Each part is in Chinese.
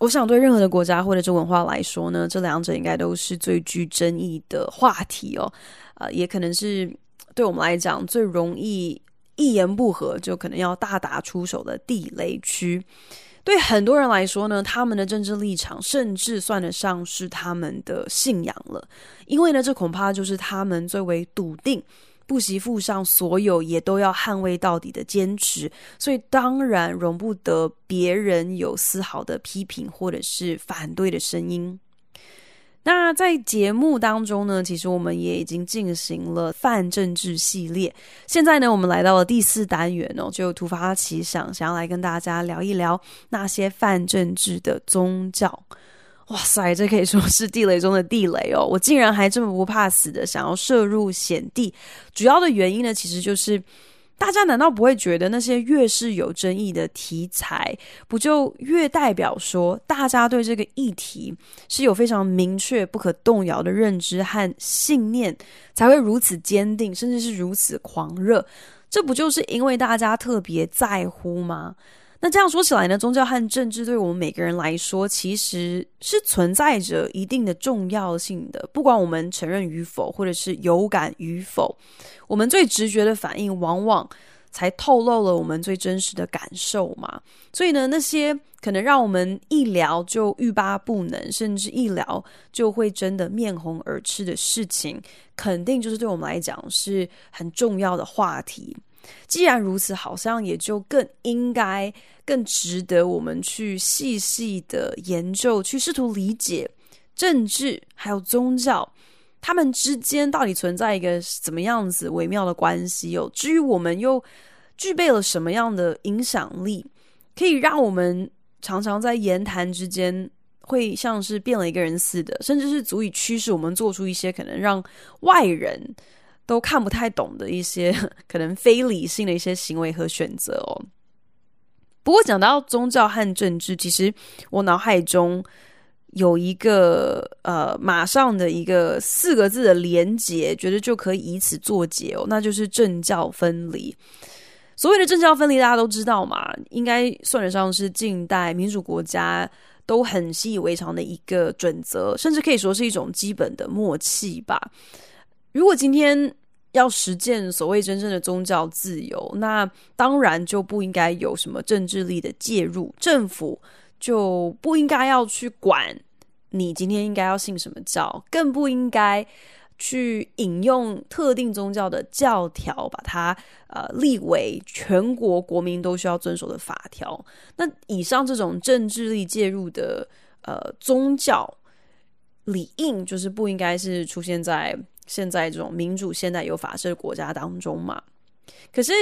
我想，对任何的国家或者是文化来说呢，这两者应该都是最具争议的话题哦。呃，也可能是对我们来讲最容易一言不合就可能要大打出手的地雷区。对很多人来说呢，他们的政治立场甚至算得上是他们的信仰了，因为呢，这恐怕就是他们最为笃定。不惜付上所有，也都要捍卫到底的坚持，所以当然容不得别人有丝毫的批评或者是反对的声音。那在节目当中呢，其实我们也已经进行了泛政治系列，现在呢，我们来到了第四单元哦，就突发奇想，想要来跟大家聊一聊那些泛政治的宗教。哇塞，这可以说是地雷中的地雷哦！我竟然还这么不怕死的想要涉入险地，主要的原因呢，其实就是大家难道不会觉得那些越是有争议的题材，不就越代表说大家对这个议题是有非常明确、不可动摇的认知和信念，才会如此坚定，甚至是如此狂热？这不就是因为大家特别在乎吗？那这样说起来呢，宗教和政治对我们每个人来说，其实是存在着一定的重要性的。不管我们承认与否，或者是有感与否，我们最直觉的反应，往往才透露了我们最真实的感受嘛。所以呢，那些可能让我们一聊就欲罢不能，甚至一聊就会真的面红耳赤的事情，肯定就是对我们来讲是很重要的话题。既然如此，好像也就更应该、更值得我们去细细的研究，去试图理解政治还有宗教，他们之间到底存在一个怎么样子微妙的关系哦。至于我们又具备了什么样的影响力，可以让我们常常在言谈之间会像是变了一个人似的，甚至是足以驱使我们做出一些可能让外人。都看不太懂的一些 可能非理性的一些行为和选择哦。不过讲到宗教和政治，其实我脑海中有一个呃马上的一个四个字的连结，觉得就可以以此作结哦，那就是政教分离。所谓的政教分离，大家都知道嘛，应该算得上是近代民主国家都很习以为常的一个准则，甚至可以说是一种基本的默契吧。如果今天要实践所谓真正的宗教自由，那当然就不应该有什么政治力的介入，政府就不应该要去管你今天应该要信什么教，更不应该去引用特定宗教的教条，把它呃立为全国国民都需要遵守的法条。那以上这种政治力介入的呃宗教理应，就是不应该是出现在。现在这种民主、现代有法治的国家当中嘛，可是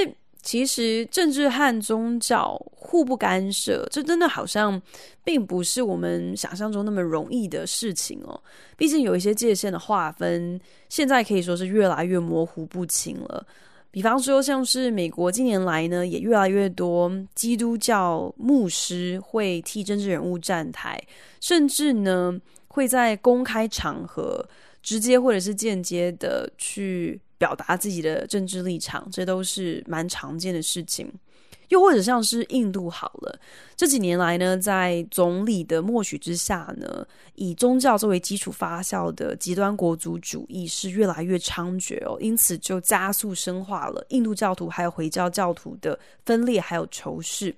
其实政治和宗教互不干涉，这真的好像并不是我们想象中那么容易的事情哦。毕竟有一些界限的划分，现在可以说是越来越模糊不清了。比方说，像是美国近年来呢，也越来越多基督教牧师会替政治人物站台，甚至呢会在公开场合。直接或者是间接的去表达自己的政治立场，这都是蛮常见的事情。又或者像是印度好了，这几年来呢，在总理的默许之下呢，以宗教作为基础发酵的极端国族主义是越来越猖獗哦，因此就加速深化了印度教徒还有回教教徒的分裂还有仇视。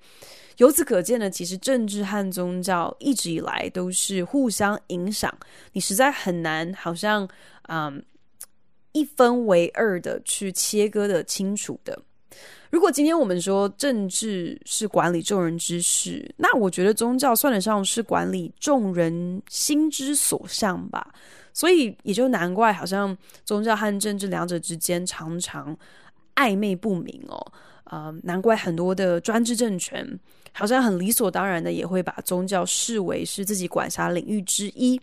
由此可见呢，其实政治和宗教一直以来都是互相影响，你实在很难好像嗯一分为二的去切割的清楚的。如果今天我们说政治是管理众人之事，那我觉得宗教算得上是管理众人心之所向吧。所以也就难怪，好像宗教和政治两者之间常常暧昧不明哦。呃，难怪很多的专制政权。好像很理所当然的也会把宗教视为是自己管辖领域之一。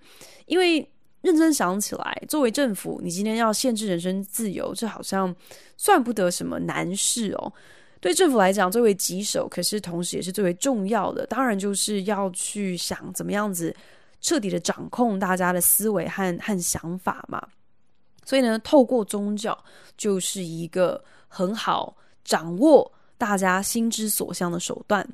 因为认真想起来，作为政府，你今天要限制人身自由，这好像算不得什么难事哦。对政府来讲，最为棘手，可是同时也是最为重要的，当然就是要去想怎么样子彻底的掌控大家的思维和和想法嘛。所以呢，透过宗教就是一个很好掌握大家心之所向的手段。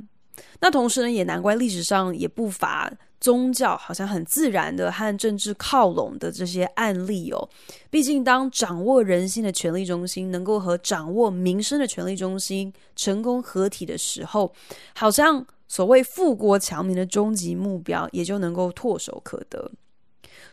那同时呢，也难怪历史上也不乏。宗教好像很自然的和政治靠拢的这些案例哦，毕竟当掌握人心的权力中心能够和掌握民生的权力中心成功合体的时候，好像所谓富国强民的终极目标也就能够唾手可得。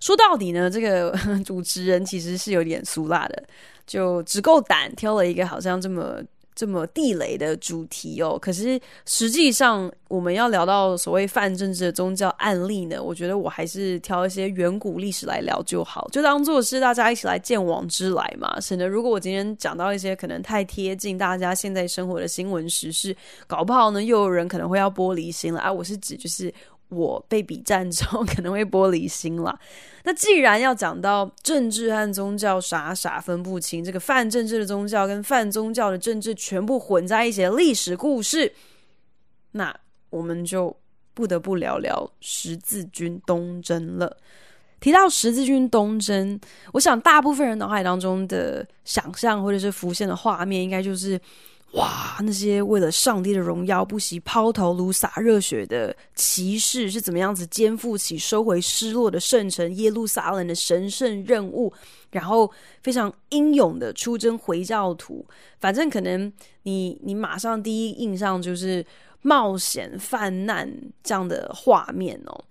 说到底呢，这个 主持人其实是有点俗辣的，就只够胆挑了一个好像这么。这么地雷的主题哦，可是实际上我们要聊到所谓泛政治的宗教案例呢，我觉得我还是挑一些远古历史来聊就好，就当做是大家一起来见往知来嘛。省得如果我今天讲到一些可能太贴近大家现在生活的新闻时事，搞不好呢又有人可能会要玻璃心了啊。我是指就是。我被比战之后 可能会玻璃心了。那既然要讲到政治和宗教傻傻分不清，这个泛政治的宗教跟泛宗教的政治全部混在一起的历史故事，那我们就不得不聊聊十字军东征了。提到十字军东征，我想大部分人脑海当中的想象或者是浮现的画面，应该就是。哇，那些为了上帝的荣耀不惜抛头颅洒热血的骑士是怎么样子肩负起收回失落的圣城耶路撒冷的神圣任务，然后非常英勇的出征回教徒。反正可能你你马上第一印象就是冒险犯难这样的画面哦。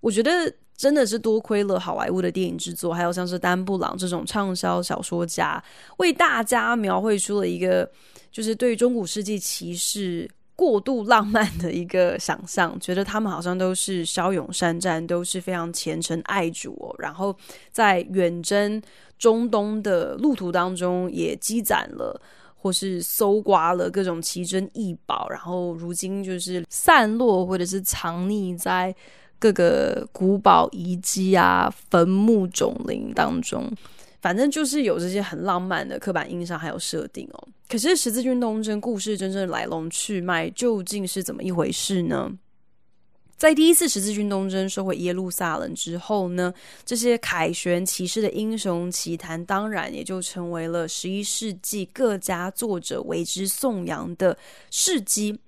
我觉得真的是多亏了好莱坞的电影制作，还有像是丹布朗这种畅销小说家为大家描绘出了一个。就是对中古世纪骑士过度浪漫的一个想象，觉得他们好像都是骁勇善战，都是非常虔诚爱主哦。然后在远征中东的路途当中，也积攒了或是搜刮了各种奇珍异宝，然后如今就是散落或者是藏匿在各个古堡遗迹啊、坟墓冢林当中。反正就是有这些很浪漫的刻板印象，还有设定哦。可是十字军东征故事真正的来龙去脉究竟是怎么一回事呢？在第一次十字军东征收回耶路撒冷之后呢，这些凯旋骑士的英雄奇谈，当然也就成为了十一世纪各家作者为之颂扬的事迹。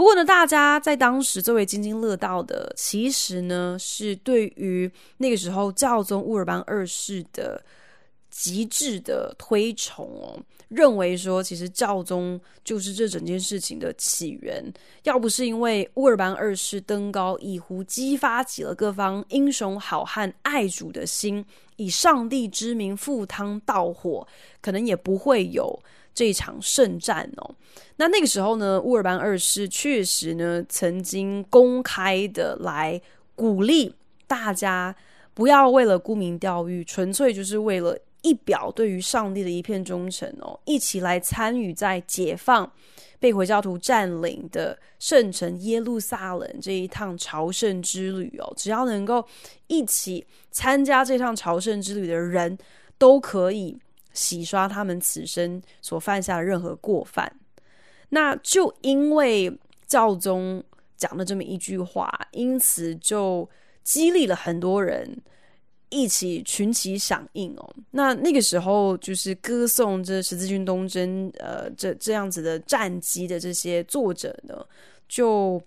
不过呢，大家在当时最为津津乐道的，其实呢是对于那个时候教宗乌尔班二世的。极致的推崇哦，认为说其实教宗就是这整件事情的起源。要不是因为乌尔班二世登高一呼，激发起了各方英雄好汉爱主的心，以上帝之名赴汤蹈火，可能也不会有这一场圣战哦。那那个时候呢，乌尔班二世确实呢曾经公开的来鼓励大家不要为了沽名钓誉，纯粹就是为了。一表对于上帝的一片忠诚哦，一起来参与在解放被回教徒占领的圣城耶路撒冷这一趟朝圣之旅哦，只要能够一起参加这趟朝圣之旅的人，都可以洗刷他们此生所犯下的任何过犯。那就因为教宗讲了这么一句话，因此就激励了很多人。一起群起响应哦，那那个时候就是歌颂这十字军东征，呃，这这样子的战绩的这些作者呢，就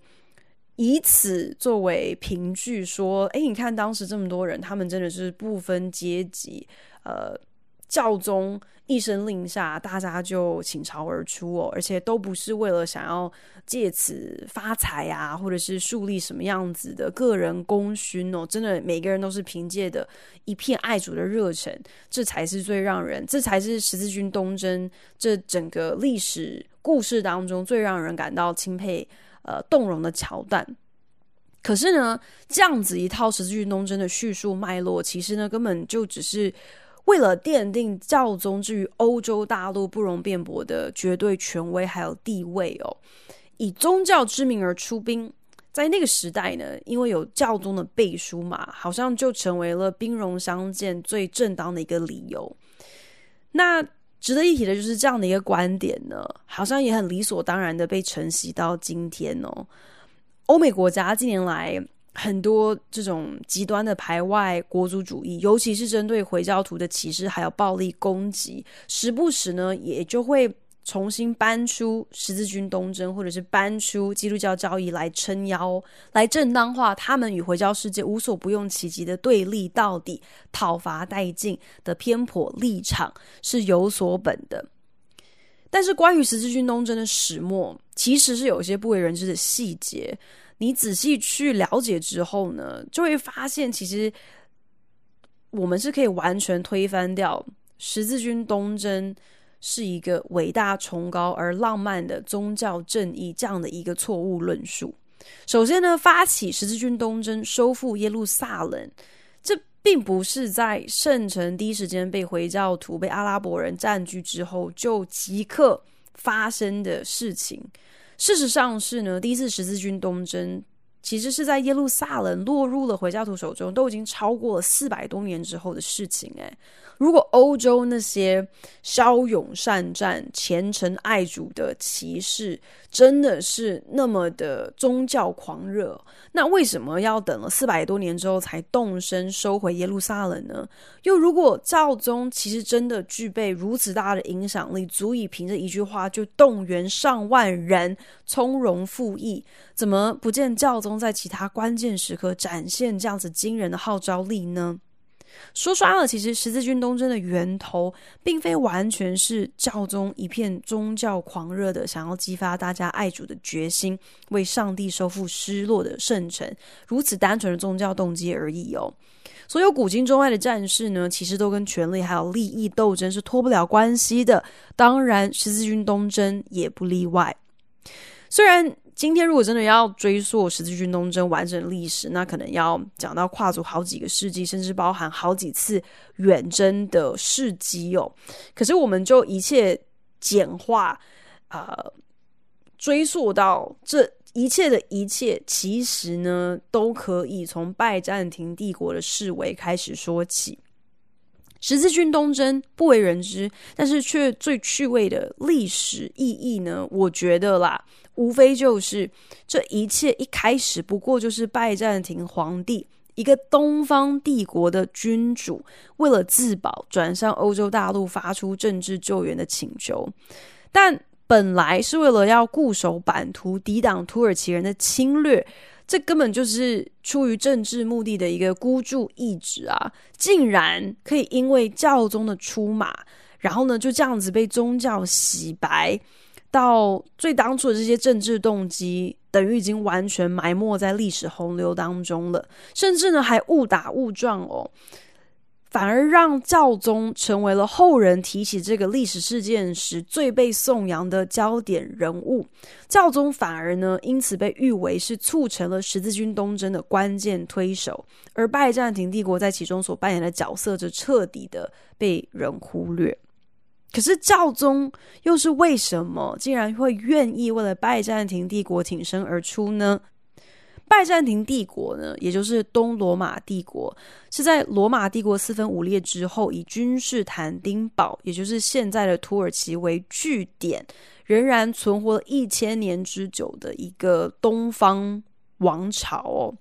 以此作为凭据说，哎，你看当时这么多人，他们真的是不分阶级，呃，教宗。一声令下，大家就倾巢而出哦，而且都不是为了想要借此发财啊，或者是树立什么样子的个人功勋哦。真的，每个人都是凭借的一片爱主的热忱，这才是最让人，这才是十字军东征这整个历史故事当中最让人感到钦佩、呃动容的桥段。可是呢，这样子一套十字军东征的叙述脉络，其实呢，根本就只是。为了奠定教宗之于欧洲大陆不容辩驳的绝对权威还有地位哦，以宗教之名而出兵。在那个时代呢，因为有教宗的背书嘛，好像就成为了兵戎相见最正当的一个理由。那值得一提的就是这样的一个观点呢，好像也很理所当然的被承袭到今天哦。欧美国家近年来很多这种极端的排外国族主义，尤其是针对回教徒的歧视还有暴力攻击，时不时呢也就会。重新搬出十字军东征，或者是搬出基督教教义来撑腰，来正当化他们与回教世界无所不用其极的对立到底、讨伐殆尽的偏颇立场是有所本的。但是，关于十字军东征的始末，其实是有一些不为人知的细节。你仔细去了解之后呢，就会发现，其实我们是可以完全推翻掉十字军东征。是一个伟大、崇高而浪漫的宗教正义这样的一个错误论述。首先呢，发起十字军东征、收复耶路撒冷，这并不是在圣城第一时间被回教徒、被阿拉伯人占据之后就即刻发生的事情。事实上是呢，第一次十字军东征其实是在耶路撒冷落入了回教徒手中，都已经超过了四百多年之后的事情。诶。如果欧洲那些骁勇善战、虔诚爱主的骑士真的是那么的宗教狂热，那为什么要等了四百多年之后才动身收回耶路撒冷呢？又如果教宗其实真的具备如此大的影响力，足以凭着一句话就动员上万人从容赴义，怎么不见教宗在其他关键时刻展现这样子惊人的号召力呢？说穿了，其实十字军东征的源头，并非完全是教宗一片宗教狂热的想要激发大家爱主的决心，为上帝收复失落的圣城，如此单纯的宗教动机而已哦。所有古今中外的战事呢，其实都跟权力还有利益斗争是脱不了关系的。当然，十字军东征也不例外。虽然。今天如果真的要追溯十字军东征完整历史，那可能要讲到跨足好几个世纪，甚至包含好几次远征的事迹哦。可是我们就一切简化，呃，追溯到这一切的一切，其实呢，都可以从拜占庭帝国的式微开始说起。十字军东征不为人知，但是却最趣味的历史意义呢，我觉得啦。无非就是这一切一开始不过就是拜占庭皇帝一个东方帝国的君主，为了自保，转向欧洲大陆发出政治救援的请求，但本来是为了要固守版图，抵挡土耳其人的侵略，这根本就是出于政治目的的一个孤注一掷啊！竟然可以因为教宗的出马，然后呢就这样子被宗教洗白。到最当初的这些政治动机，等于已经完全埋没在历史洪流当中了，甚至呢还误打误撞哦，反而让教宗成为了后人提起这个历史事件时最被颂扬的焦点人物。教宗反而呢因此被誉为是促成了十字军东征的关键推手，而拜占庭帝国在其中所扮演的角色则彻底的被人忽略。可是教宗又是为什么竟然会愿意为了拜占庭帝国挺身而出呢？拜占庭帝国呢，也就是东罗马帝国，是在罗马帝国四分五裂之后，以君士坦丁堡，也就是现在的土耳其为据点，仍然存活了一千年之久的一个东方王朝哦。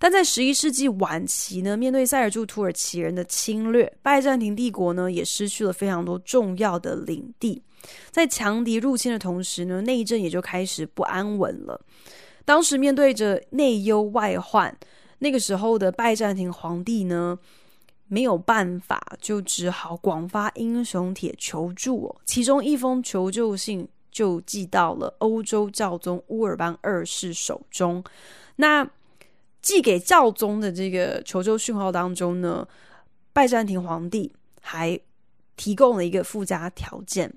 但在十一世纪晚期呢，面对塞尔柱土耳其人的侵略，拜占庭帝国呢也失去了非常多重要的领地。在强敌入侵的同时呢，内政也就开始不安稳了。当时面对着内忧外患，那个时候的拜占庭皇帝呢没有办法，就只好广发英雄帖求助哦。其中一封求救信就寄到了欧洲教宗乌尔班二世手中。那寄给教宗的这个求救讯号当中呢，拜占庭皇帝还提供了一个附加条件，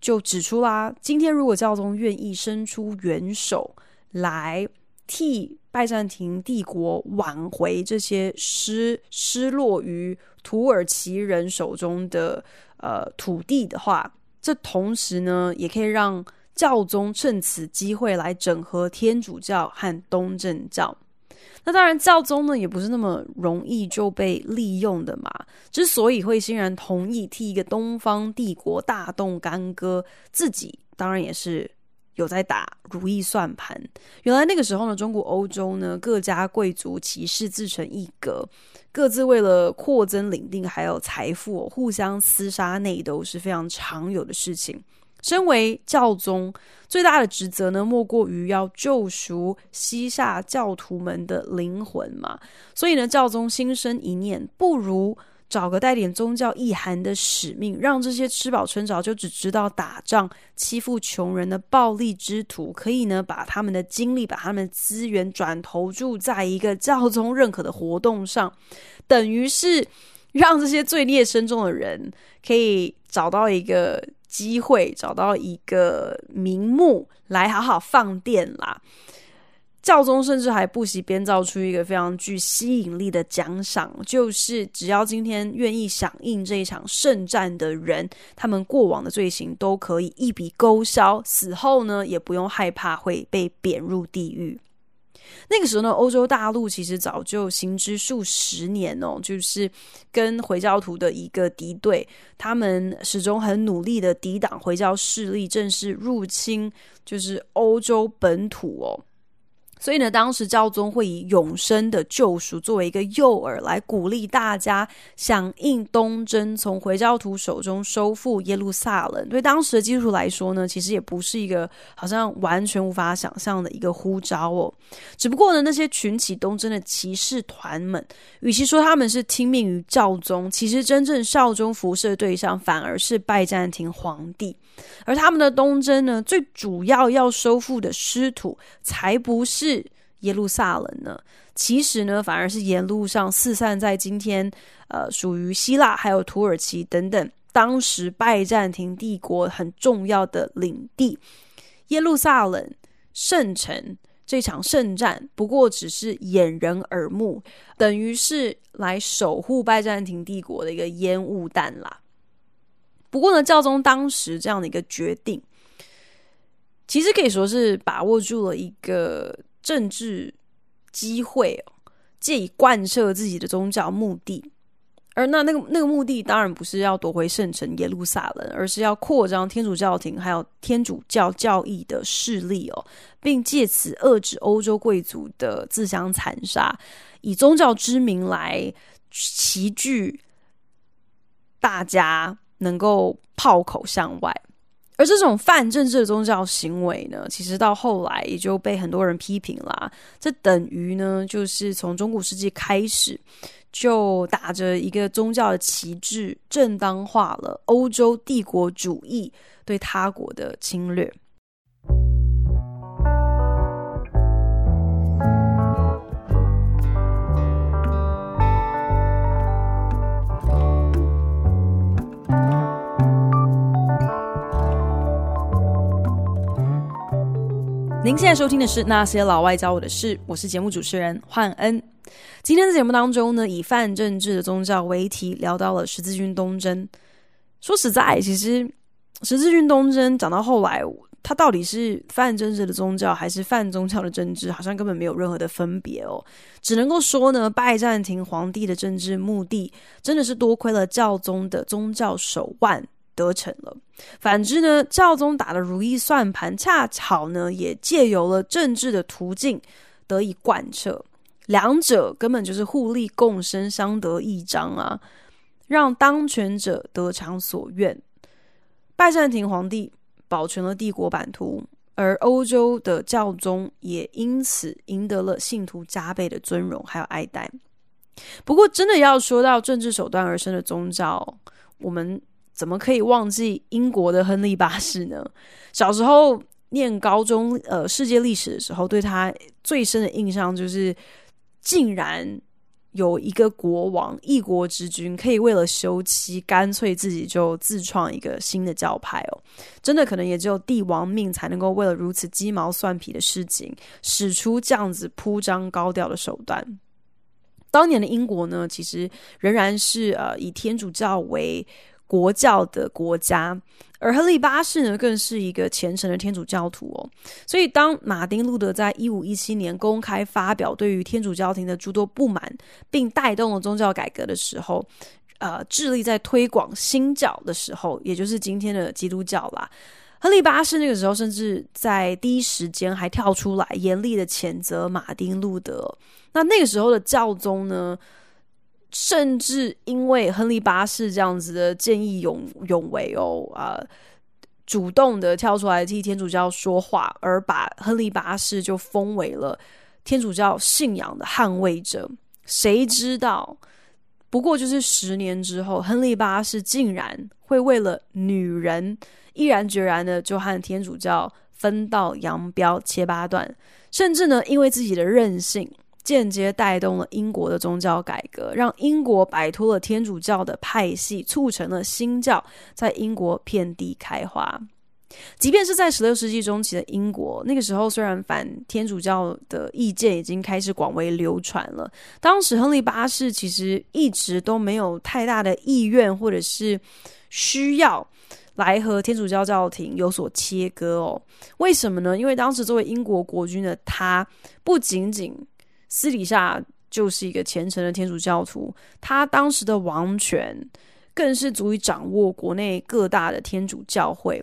就指出啦，今天如果教宗愿意伸出援手来替拜占庭帝国挽回这些失失落于土耳其人手中的呃土地的话，这同时呢，也可以让教宗趁此机会来整合天主教和东正教。那当然，教宗呢也不是那么容易就被利用的嘛。之所以会欣然同意替一个东方帝国大动干戈，自己当然也是有在打如意算盘。原来那个时候呢，中国欧洲呢各家贵族骑士自成一格，各自为了扩增领地还有财富，互相厮杀内斗是非常常有的事情。身为教宗，最大的职责呢，莫过于要救赎西夏教徒们的灵魂嘛。所以呢，教宗心生一念，不如找个带点宗教意涵的使命，让这些吃饱撑着就只知道打仗、欺负穷人的暴力之徒，可以呢，把他们的精力、把他们的资源转投注在一个教宗认可的活动上，等于是让这些罪孽深重的人可以找到一个。机会找到一个名目来好好放电啦。教宗甚至还不惜编造出一个非常具吸引力的奖赏，就是只要今天愿意响应这一场圣战的人，他们过往的罪行都可以一笔勾销，死后呢也不用害怕会被贬入地狱。那个时候呢，欧洲大陆其实早就行之数十年哦，就是跟回教徒的一个敌对，他们始终很努力的抵挡回教势力正式入侵，就是欧洲本土哦。所以呢，当时教宗会以永生的救赎作为一个诱饵，来鼓励大家响应东征，从回教徒手中收复耶路撒冷。对当时的基督徒来说呢，其实也不是一个好像完全无法想象的一个呼召哦。只不过呢，那些群起东征的骑士团们，与其说他们是听命于教宗，其实真正效忠辐射对象反而是拜占庭皇帝。而他们的东征呢，最主要要收复的失土，才不是耶路撒冷呢。其实呢，反而是沿路上四散在今天，呃，属于希腊还有土耳其等等当时拜占庭帝国很重要的领地。耶路撒冷圣城这场圣战，不过只是掩人耳目，等于是来守护拜占庭帝国的一个烟雾弹啦。不过呢，教宗当时这样的一个决定，其实可以说是把握住了一个政治机会哦，借以贯彻自己的宗教目的。而那那个那个目的，当然不是要夺回圣城耶路撒冷，而是要扩张天主教廷还有天主教教义的势力哦，并借此遏制欧洲贵族的自相残杀，以宗教之名来齐聚大家。能够炮口向外，而这种泛政治的宗教行为呢，其实到后来也就被很多人批评啦。这等于呢，就是从中古世纪开始，就打着一个宗教的旗帜，正当化了欧洲帝国主义对他国的侵略。您现在收听的是《那些老外教我的事》，我是节目主持人焕恩。今天的节目当中呢，以泛政治的宗教为题，聊到了十字军东征。说实在，其实十字军东征讲到后来，它到底是泛政治的宗教还是泛宗教的政治，好像根本没有任何的分别哦。只能够说呢，拜占庭皇帝的政治目的，真的是多亏了教宗的宗教手腕。得逞了。反之呢，教宗打的如意算盘，恰巧呢也借由了政治的途径得以贯彻，两者根本就是互利共生，相得益彰啊，让当权者得偿所愿。拜占庭皇帝保全了帝国版图，而欧洲的教宗也因此赢得了信徒加倍的尊荣还有爱戴。不过，真的要说到政治手段而生的宗教，我们。怎么可以忘记英国的亨利八世呢？小时候念高中呃世界历史的时候，对他最深的印象就是，竟然有一个国王一国之君可以为了休妻，干脆自己就自创一个新的教派哦。真的可能也只有帝王命才能够为了如此鸡毛蒜皮的事情，使出这样子铺张高调的手段。当年的英国呢，其实仍然是呃以天主教为国教的国家。而亨利八世呢，更是一个虔诚的天主教徒哦。所以，当马丁路德在一五一七年公开发表对于天主教廷的诸多不满，并带动了宗教改革的时候，呃，致力在推广新教的时候，也就是今天的基督教啦。亨利八世那个时候，甚至在第一时间还跳出来严厉的谴责马丁路德。那那个时候的教宗呢，甚至因为亨利八世这样子的见义勇勇为哦，啊、主动的跳出来替天主教说话，而把亨利八世就封为了天主教信仰的捍卫者。谁知道，不过就是十年之后，亨利八世竟然会为了女人，毅然决然的就和天主教分道扬镳、切八段，甚至呢，因为自己的任性。间接带动了英国的宗教改革，让英国摆脱了天主教的派系，促成了新教在英国遍地开花。即便是在十六世纪中期的英国，那个时候虽然反天主教的意见已经开始广为流传了，当时亨利八世其实一直都没有太大的意愿或者是需要来和天主教教廷有所切割哦。为什么呢？因为当时作为英国国君的他，不仅仅私底下就是一个虔诚的天主教徒，他当时的王权更是足以掌握国内各大的天主教会，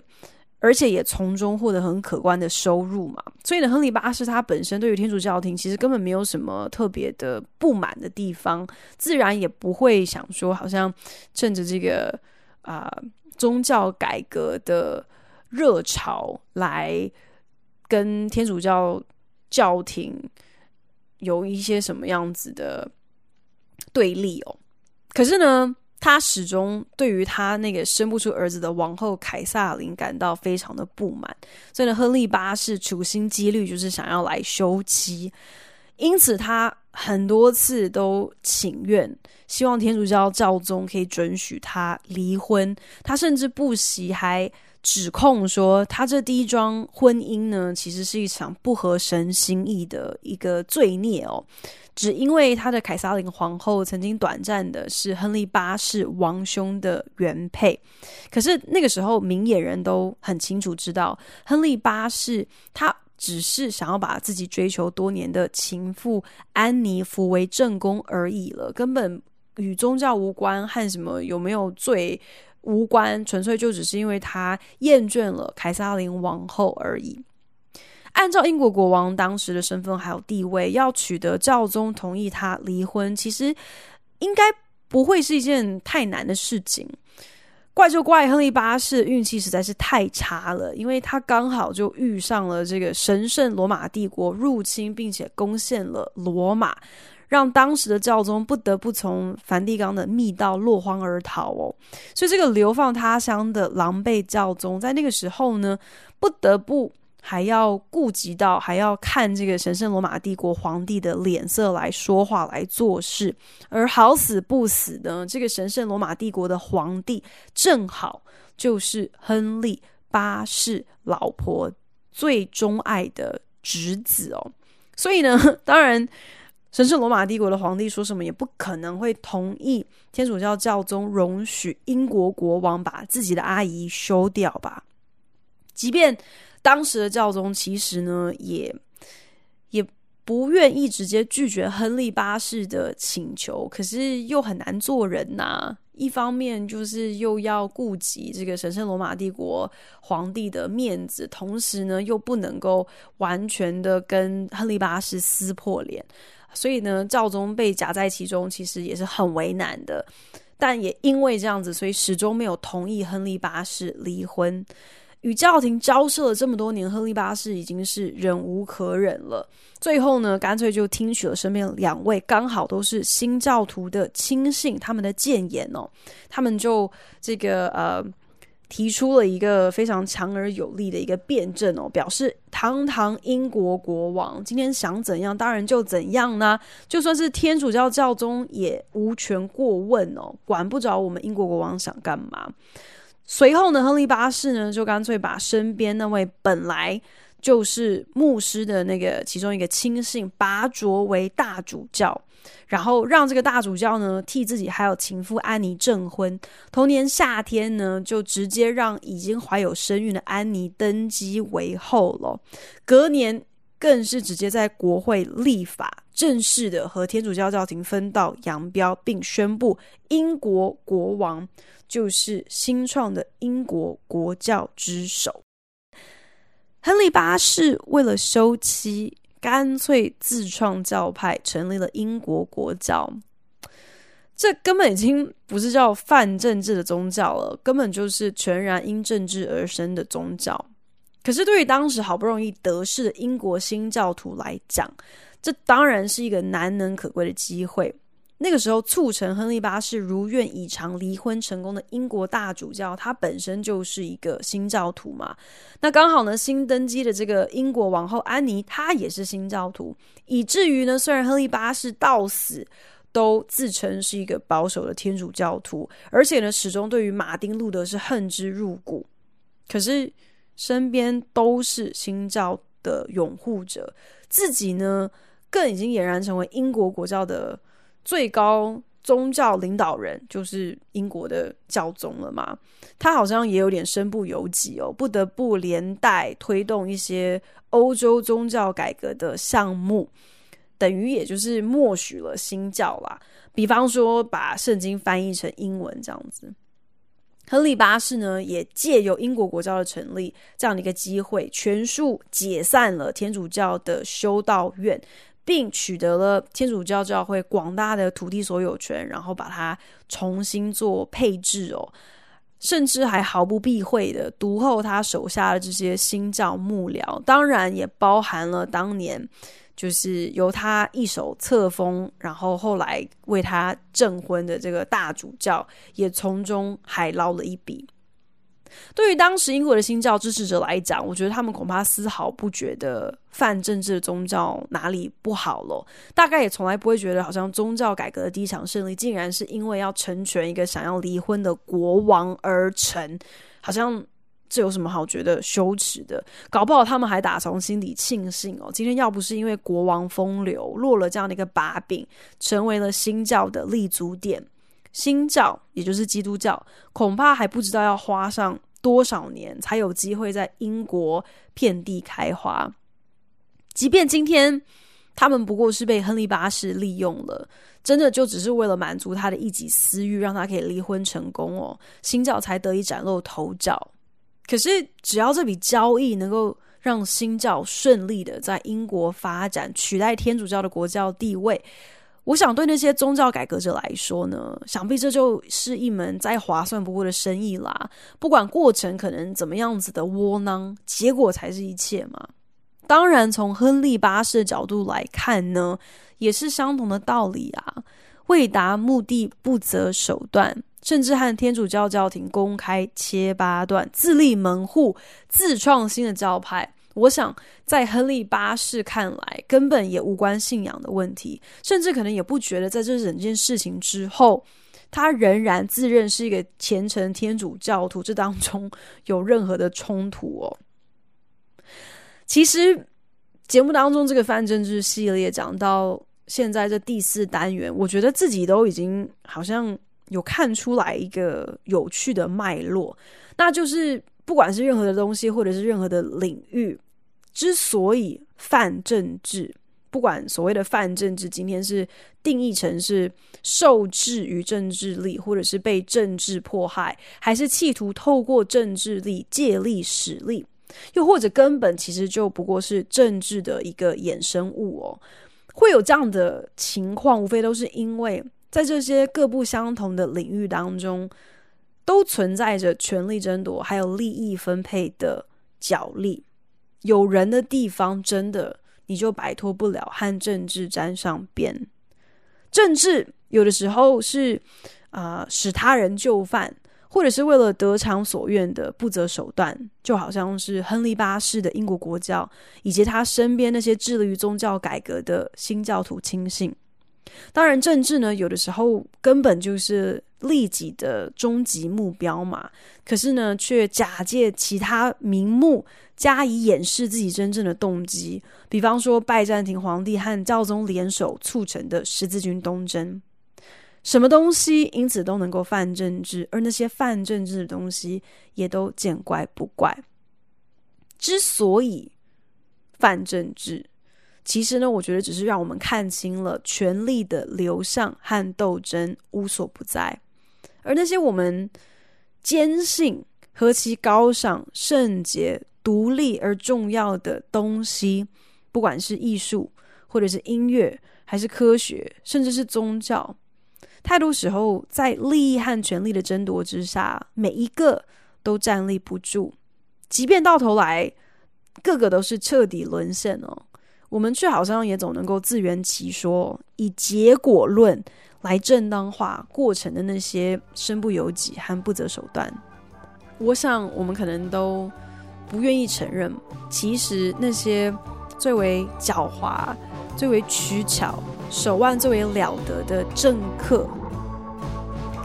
而且也从中获得很可观的收入嘛。所以呢，亨利八世他本身对于天主教廷其实根本没有什么特别的不满的地方，自然也不会想说好像趁着这个啊、宗教改革的热潮来跟天主教教廷。有一些什么样子的对立哦，可是呢，他始终对于他那个生不出儿子的王后凯撒琳感到非常的不满，所以呢，亨利八世处心积虑就是想要来休妻，因此他很多次都请愿，希望天主教教宗可以准许他离婚，他甚至不惜还。指控说，他这第一桩婚姻呢，其实是一场不合神心意的一个罪孽哦。只因为他的凯撒琳皇后曾经短暂的是亨利八世王兄的原配，可是那个时候明眼人都很清楚知道，亨利八世他只是想要把自己追求多年的情妇安妮扶为正宫而已了，根本与宗教无关，和什么有没有罪无关，纯粹就只是因为他厌倦了凯撒琳王后而已。按照英国国王当时的身份还有地位，要取得教宗同意他离婚，其实应该不会是一件太难的事情。怪就怪亨利八世运气实在是太差了，因为他刚好就遇上了这个神圣罗马帝国入侵并且攻陷了罗马。让当时的教宗不得不从梵蒂冈的密道落荒而逃哦，所以这个流放他乡的狼狈教宗，在那个时候呢，不得不还要顾及到，还要看这个神圣罗马帝国皇帝的脸色来说话来做事，而好死不死呢，这个神圣罗马帝国的皇帝正好就是亨利八世老婆最钟爱的侄子哦，所以呢，当然。神圣罗马帝国的皇帝说什么也不可能会同意天主教教宗容许英国国王把自己的阿姨休掉吧？即便当时的教宗其实呢，也也不愿意直接拒绝亨利八世的请求，可是又很难做人呐、一方面就是又要顾及这个神圣罗马帝国皇帝的面子，同时呢又不能够完全的跟亨利八世撕破脸。所以呢，教宗被夹在其中，其实也是很为难的。但也因为这样子，所以始终没有同意亨利八世离婚。与教廷交涉了这么多年，亨利八世已经是忍无可忍了。最后呢，干脆就听取了身边两位刚好都是新教徒的亲信他们的谏言哦。他们就这个呃。提出了一个非常强而有力的一个辩证哦，表示堂堂英国国王今天想怎样，当然就怎样呢？就算是天主教教宗也无权过问哦，管不着我们英国国王想干嘛。随后呢，亨利八世呢就干脆把身边那位本来就是牧师的那个其中一个亲信拔擢为大主教。然后让这个大主教呢替自己还有情妇安妮证婚。同年夏天呢，就直接让已经怀有身孕的安妮登基为后了。隔年更是直接在国会立法，正式的和天主教教廷分道扬镳，并宣布英国国王就是新创的英国国教之首。亨利八世为了休妻。干脆自创教派，成立了英国国教。这根本已经不是叫泛政治的宗教了，根本就是全然因政治而生的宗教。可是对于当时好不容易得势的英国新教徒来讲，这当然是一个难能可贵的机会。那个时候促成亨利八世如愿以偿离婚成功的英国大主教，他本身就是一个新教徒嘛。那刚好呢，新登基的这个英国王后安妮，她也是新教徒，以至于呢，虽然亨利八世到死都自称是一个保守的天主教徒，而且呢，始终对于马丁路德是恨之入骨，可是身边都是新教的拥护者，自己呢，更已经俨然成为英国国教的。最高宗教领导人就是英国的教宗了嘛，他好像也有点身不由己哦，不得不连带推动一些欧洲宗教改革的项目，等于也就是默许了新教啦。比方说，把圣经翻译成英文这样子。亨利八世呢，也借由英国国教的成立这样的一个机会，全数解散了天主教的修道院。并取得了天主教教会广大的土地所有权，然后把它重新做配置哦，甚至还毫不避讳的读后他手下的这些新教幕僚，当然也包含了当年就是由他一手册封，然后后来为他证婚的这个大主教，也从中还捞了一笔。对于当时英国的新教支持者来讲，我觉得他们恐怕丝毫不觉得泛政治的宗教哪里不好了，大概也从来不会觉得好像宗教改革的第一场胜利，竟然是因为要成全一个想要离婚的国王而成，好像这有什么好觉得羞耻的？搞不好他们还打从心底庆幸哦，今天要不是因为国王风流落了这样的一个把柄，成为了新教的立足点。新教，也就是基督教，恐怕还不知道要花上多少年才有机会在英国遍地开花。即便今天他们不过是被亨利八世利用了，真的就只是为了满足他的一己私欲，让他可以离婚成功哦，新教才得以崭露头角。可是，只要这笔交易能够让新教顺利的在英国发展，取代天主教的国教地位。我想对那些宗教改革者来说呢，想必这就是一门再划算不过的生意啦。不管过程可能怎么样子的窝囊，结果才是一切嘛。当然，从亨利八世的角度来看呢，也是相同的道理啊。为达目的不择手段，甚至和天主教教廷公开切八段，自立门户，自创新的教派。我想，在亨利八世看来，根本也无关信仰的问题，甚至可能也不觉得在这整件事情之后，他仍然自认是一个虔诚天主教徒，这当中有任何的冲突哦。其实，节目当中这个泛政治系列讲到现在这第四单元，我觉得自己都已经好像有看出来一个有趣的脉络，那就是不管是任何的东西，或者是任何的领域。之所以泛政治，不管所谓的泛政治，今天是定义成是受制于政治力，或者是被政治迫害，还是企图透过政治力借力使力，又或者根本其实就不过是政治的一个衍生物哦。会有这样的情况，无非都是因为在这些各不相同的领域当中，都存在着权力争夺，还有利益分配的角力。有人的地方，真的你就摆脱不了和政治沾上边。政治有的时候是啊、使他人就范，或者是为了得偿所愿的不择手段，就好像是亨利八世的英国国教，以及他身边那些致力于宗教改革的新教徒亲信。当然，政治呢，有的时候根本就是利己的终极目标嘛。可是呢，却假借其他名目加以掩饰自己真正的动机。比方说，拜占庭皇帝和教宗联手促成的十字军东征，什么东西因此都能够犯政治，而那些犯政治的东西也都见怪不怪。之所以犯政治，其实呢，我觉得只是让我们看清了权力的流向和斗争无所不在，而那些我们坚信何其高尚、圣洁、独立而重要的东西，不管是艺术，或者是音乐，还是科学，甚至是宗教，太多时候在利益和权力的争夺之下，每一个都站立不住，即便到头来。个个都是彻底沦陷哦，我们却好像也总能够自圆其说，以结果论来正当化过程的那些身不由己和不择手段。我想，我们可能都不愿意承认，其实那些最为狡猾、最为取巧、手腕最为了得的政客，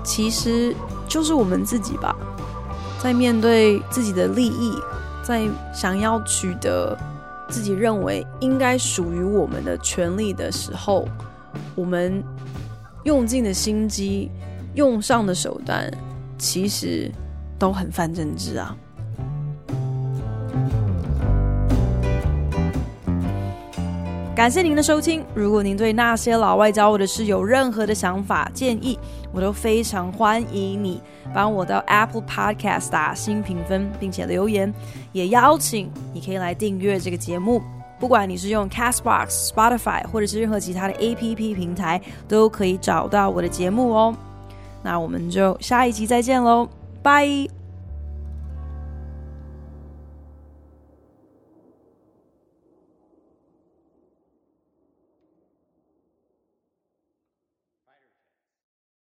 其实就是我们自己吧，在面对自己的利益。在想要取得自己认为应该属于我们的权利的时候，我们用尽的心机、用上的手段，其实都很泛政治啊。感谢您的收听。如果您对那些老外教我的事有任何的想法、建议，我都非常欢迎你帮我到 Apple Podcast 打新评分，并且留言。也邀请你可以来订阅这个节目，不管你是用 Castbox、Spotify 或者是任何其他的 APP 平台，都可以找到我的节目哦。那我们就下一集再见喽，拜。